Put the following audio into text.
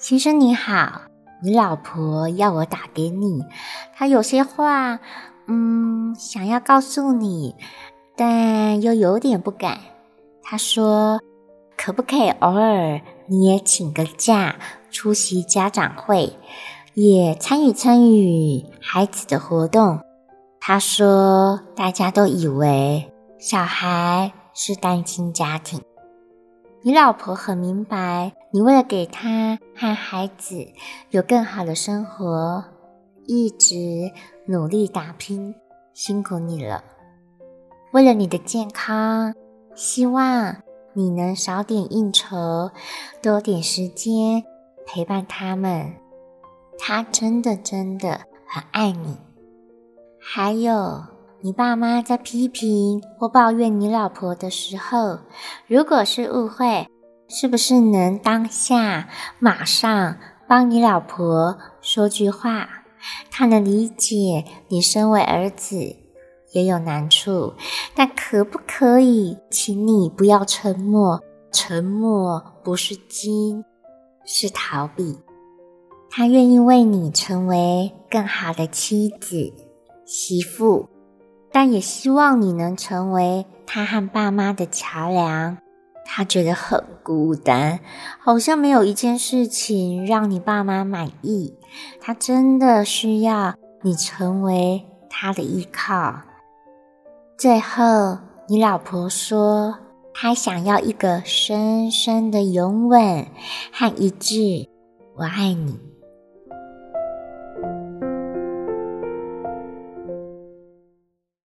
先生你好，你老婆要我打给你，她有些话，嗯，想要告诉你，但又有点不敢。她说，可不可以偶尔你也请个假，出席家长会，也参与参与孩子的活动？她说，大家都以为小孩是单亲家庭。你老婆很明白，你为了给她和孩子有更好的生活，一直努力打拼，辛苦你了。为了你的健康，希望你能少点应酬，多点时间陪伴他们。他真的真的很爱你。还有。你爸妈在批评或抱怨你老婆的时候，如果是误会，是不是能当下马上帮你老婆说句话？她能理解你身为儿子也有难处，但可不可以请你不要沉默？沉默不是金，是逃避。他愿意为你成为更好的妻子、媳妇。但也希望你能成为他和爸妈的桥梁。他觉得很孤单，好像没有一件事情让你爸妈满意。他真的需要你成为他的依靠。最后，你老婆说，她想要一个深深的拥吻和一句“我爱你”。